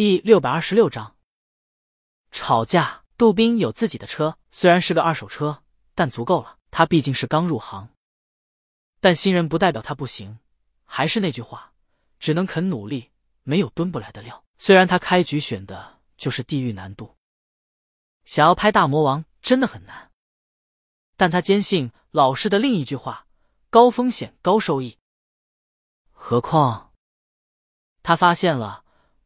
第六百二十六章吵架。杜宾有自己的车，虽然是个二手车，但足够了。他毕竟是刚入行，但新人不代表他不行。还是那句话，只能肯努力，没有蹲不来的料。虽然他开局选的就是地狱难度，想要拍大魔王真的很难，但他坚信老师的另一句话：高风险高收益。何况，他发现了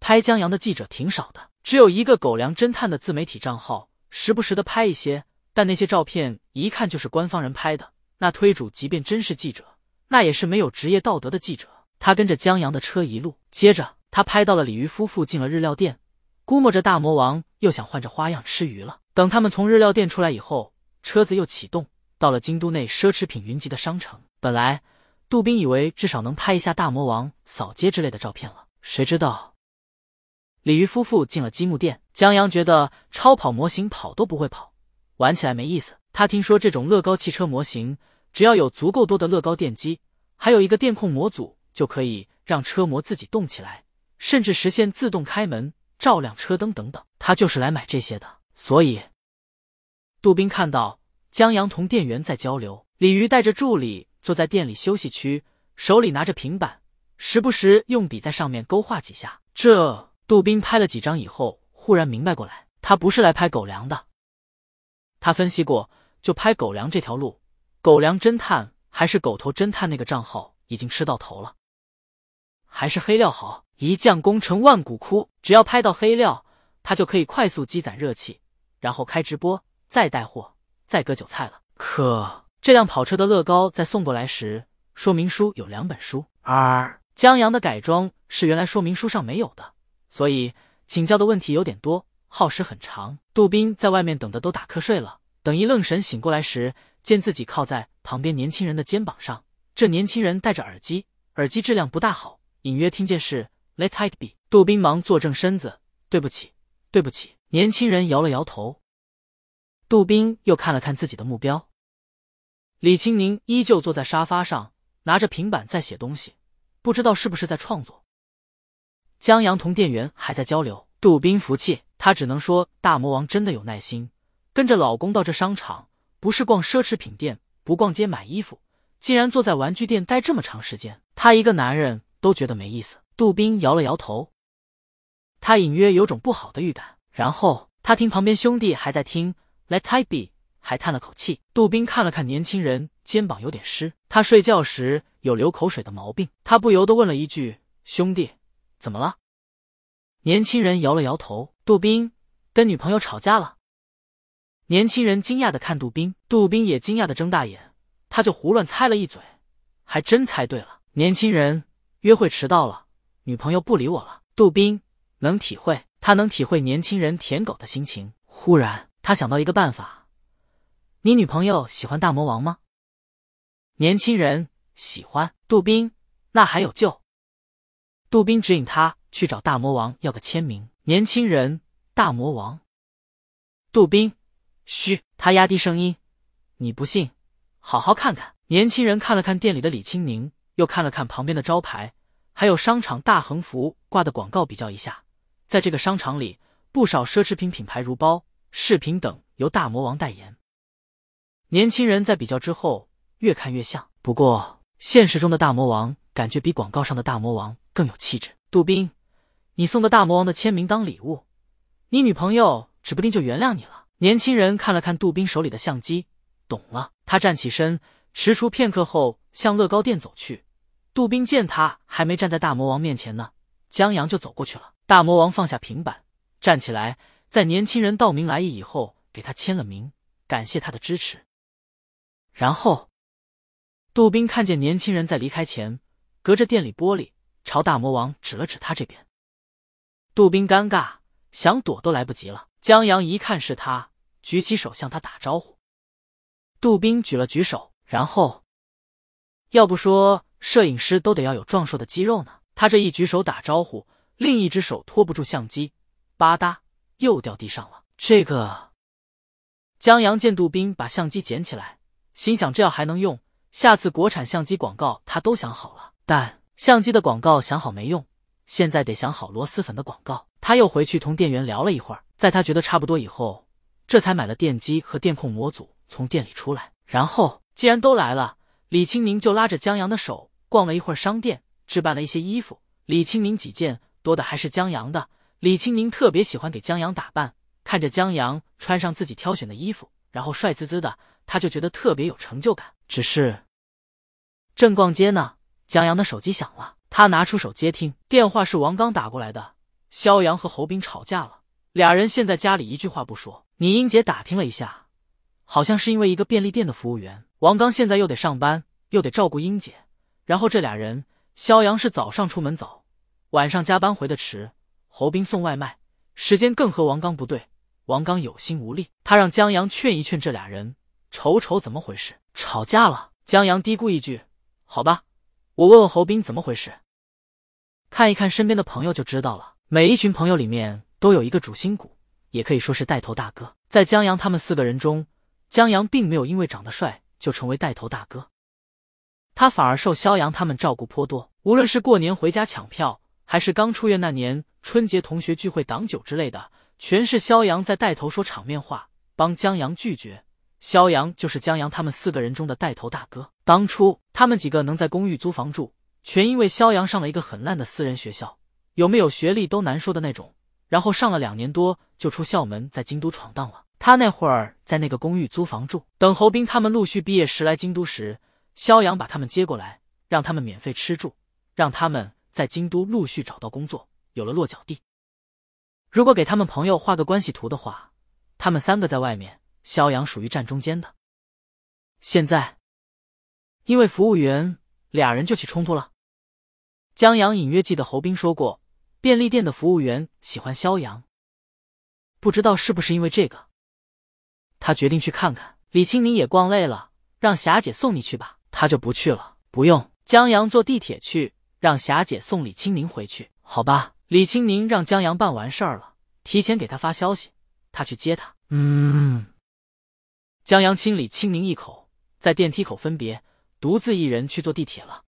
拍江阳的记者挺少的，只有一个狗粮侦探的自媒体账号，时不时的拍一些，但那些照片一看就是官方人拍的。那推主即便真是记者，那也是没有职业道德的记者。他跟着江阳的车一路，接着他拍到了鲤鱼夫妇进了日料店，估摸着大魔王又想换着花样吃鱼了。等他们从日料店出来以后，车子又启动，到了京都内奢侈品云集的商城。本来。杜宾以为至少能拍一下大魔王扫街之类的照片了，谁知道鲤鱼夫妇进了积木店。江阳觉得超跑模型跑都不会跑，玩起来没意思。他听说这种乐高汽车模型，只要有足够多的乐高电机，还有一个电控模组，就可以让车模自己动起来，甚至实现自动开门、照亮车灯等等。他就是来买这些的。所以，杜宾看到江阳同店员在交流，鲤鱼带着助理。坐在店里休息区，手里拿着平板，时不时用笔在上面勾画几下。这杜宾拍了几张以后，忽然明白过来，他不是来拍狗粮的。他分析过，就拍狗粮这条路，狗粮侦探还是狗头侦探那个账号已经吃到头了，还是黑料好，一将功成万骨枯。只要拍到黑料，他就可以快速积攒热气，然后开直播，再带货，再割韭菜了。可。这辆跑车的乐高在送过来时，说明书有两本书，而江阳的改装是原来说明书上没有的，所以请教的问题有点多，耗时很长。杜宾在外面等的都打瞌睡了，等一愣神醒过来时，见自己靠在旁边年轻人的肩膀上，这年轻人戴着耳机，耳机质量不大好，隐约听见是 Let it be。杜宾忙坐正身子，对不起，对不起。年轻人摇了摇头。杜宾又看了看自己的目标。李青宁依旧坐在沙发上，拿着平板在写东西，不知道是不是在创作。江阳同店员还在交流，杜宾服气，他只能说大魔王真的有耐心，跟着老公到这商场，不是逛奢侈品店，不逛街买衣服，竟然坐在玩具店待这么长时间，他一个男人都觉得没意思。杜宾摇了摇头，他隐约有种不好的预感。然后他听旁边兄弟还在听，Let it be。还叹了口气。杜宾看了看年轻人，肩膀有点湿。他睡觉时有流口水的毛病。他不由得问了一句：“兄弟，怎么了？”年轻人摇了摇头。杜宾跟女朋友吵架了。年轻人惊讶的看杜宾，杜宾也惊讶的睁大眼。他就胡乱猜了一嘴，还真猜对了。年轻人约会迟到了，女朋友不理我了。杜宾能体会，他能体会年轻人舔狗的心情。忽然，他想到一个办法。你女朋友喜欢大魔王吗？年轻人喜欢杜宾，那还有救。杜宾指引他去找大魔王要个签名。年轻人，大魔王。杜宾，嘘，他压低声音。你不信，好好看看。年轻人看了看店里的李青宁，又看了看旁边的招牌，还有商场大横幅挂的广告，比较一下，在这个商场里，不少奢侈品品牌如包、饰品等由大魔王代言。年轻人在比较之后越看越像，不过现实中的大魔王感觉比广告上的大魔王更有气质。杜宾，你送的大魔王的签名当礼物，你女朋友指不定就原谅你了。年轻人看了看杜宾手里的相机，懂了。他站起身，踟蹰片刻后向乐高店走去。杜宾见他还没站在大魔王面前呢，江阳就走过去了。大魔王放下平板，站起来，在年轻人道明来意以后，给他签了名，感谢他的支持。然后，杜宾看见年轻人在离开前，隔着店里玻璃朝大魔王指了指他这边。杜宾尴尬，想躲都来不及了。江阳一看是他，举起手向他打招呼。杜宾举了举手，然后，要不说摄影师都得要有壮硕的肌肉呢。他这一举手打招呼，另一只手托不住相机，吧嗒又掉地上了。这个，江阳见杜宾把相机捡起来。心想，这要还能用，下次国产相机广告他都想好了。但相机的广告想好没用，现在得想好螺蛳粉的广告。他又回去同店员聊了一会儿，在他觉得差不多以后，这才买了电机和电控模组，从店里出来。然后，既然都来了，李青宁就拉着江阳的手逛了一会儿商店，置办了一些衣服。李青宁几件多的还是江阳的。李青宁特别喜欢给江阳打扮，看着江阳穿上自己挑选的衣服，然后帅滋滋的，他就觉得特别有成就感。只是正逛街呢，江阳的手机响了，他拿出手接听，电话是王刚打过来的。肖阳和侯斌吵架了，俩人现在家里一句话不说。你英姐打听了一下，好像是因为一个便利店的服务员。王刚现在又得上班，又得照顾英姐，然后这俩人，肖阳是早上出门早，晚上加班回的迟。侯斌送外卖，时间更和王刚不对。王刚有心无力，他让江阳劝一劝这俩人，瞅瞅怎么回事。吵架了，江阳嘀咕一句：“好吧，我问问侯斌怎么回事。”看一看身边的朋友就知道了。每一群朋友里面都有一个主心骨，也可以说是带头大哥。在江阳他们四个人中，江阳并没有因为长得帅就成为带头大哥，他反而受肖阳他们照顾颇多。无论是过年回家抢票，还是刚出院那年春节同学聚会挡酒之类的，全是肖阳在带头说场面话，帮江阳拒绝。肖阳就是江阳他们四个人中的带头大哥。当初他们几个能在公寓租房住，全因为肖阳上了一个很烂的私人学校。有没有学历都难说的那种，然后上了两年多就出校门，在京都闯荡了。他那会儿在那个公寓租房住，等侯斌他们陆续毕业时来京都时，肖阳把他们接过来，让他们免费吃住，让他们在京都陆续找到工作，有了落脚地。如果给他们朋友画个关系图的话，他们三个在外面，肖阳属于站中间的。现在，因为服务员俩人就起冲突了。江阳隐约记得侯斌说过。便利店的服务员喜欢肖阳，不知道是不是因为这个，他决定去看看。李青宁也逛累了，让霞姐送你去吧，他就不去了。不用，江阳坐地铁去，让霞姐送李青宁回去。好吧，李青宁让江阳办完事儿了，提前给他发消息，他去接他。嗯，江阳亲李青宁一口，在电梯口分别，独自一人去坐地铁了。